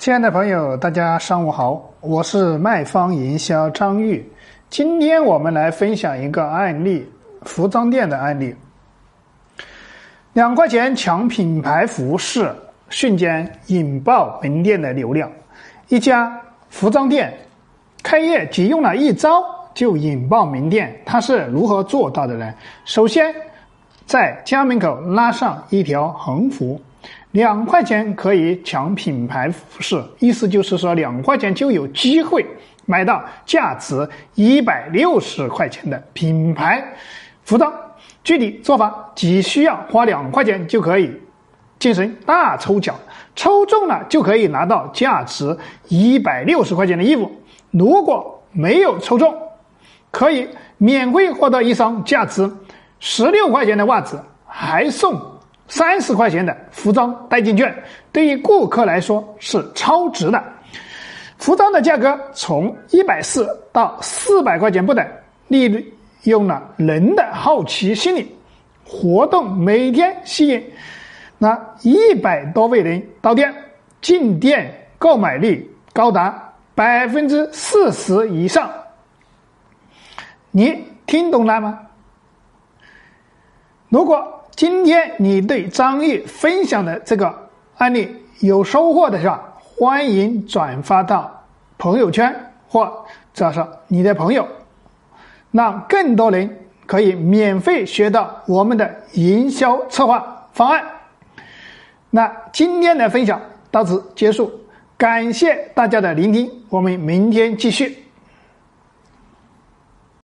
亲爱的朋友，大家上午好，我是卖方营销张玉。今天我们来分享一个案例，服装店的案例。两块钱抢品牌服饰，瞬间引爆门店的流量。一家服装店开业仅用了一招就引爆门店，他是如何做到的呢？首先，在家门口拉上一条横幅。两块钱可以抢品牌服饰，意思就是说两块钱就有机会买到价值一百六十块钱的品牌服装。具体做法只需要花两块钱就可以进行大抽奖，抽中了就可以拿到价值一百六十块钱的衣服。如果没有抽中，可以免费获得一双价值十六块钱的袜子，还送。三十块钱的服装代金券，对于顾客来说是超值的。服装的价格从一百四到四百块钱不等，利用了人的好奇心理，活动每天吸引那一百多位人到店，进店购买率高达百分之四十以上。你听懂了吗？如果。今天你对张毅分享的这个案例有收获的是吧？欢迎转发到朋友圈或者是你的朋友，让更多人可以免费学到我们的营销策划方案。那今天的分享到此结束，感谢大家的聆听，我们明天继续。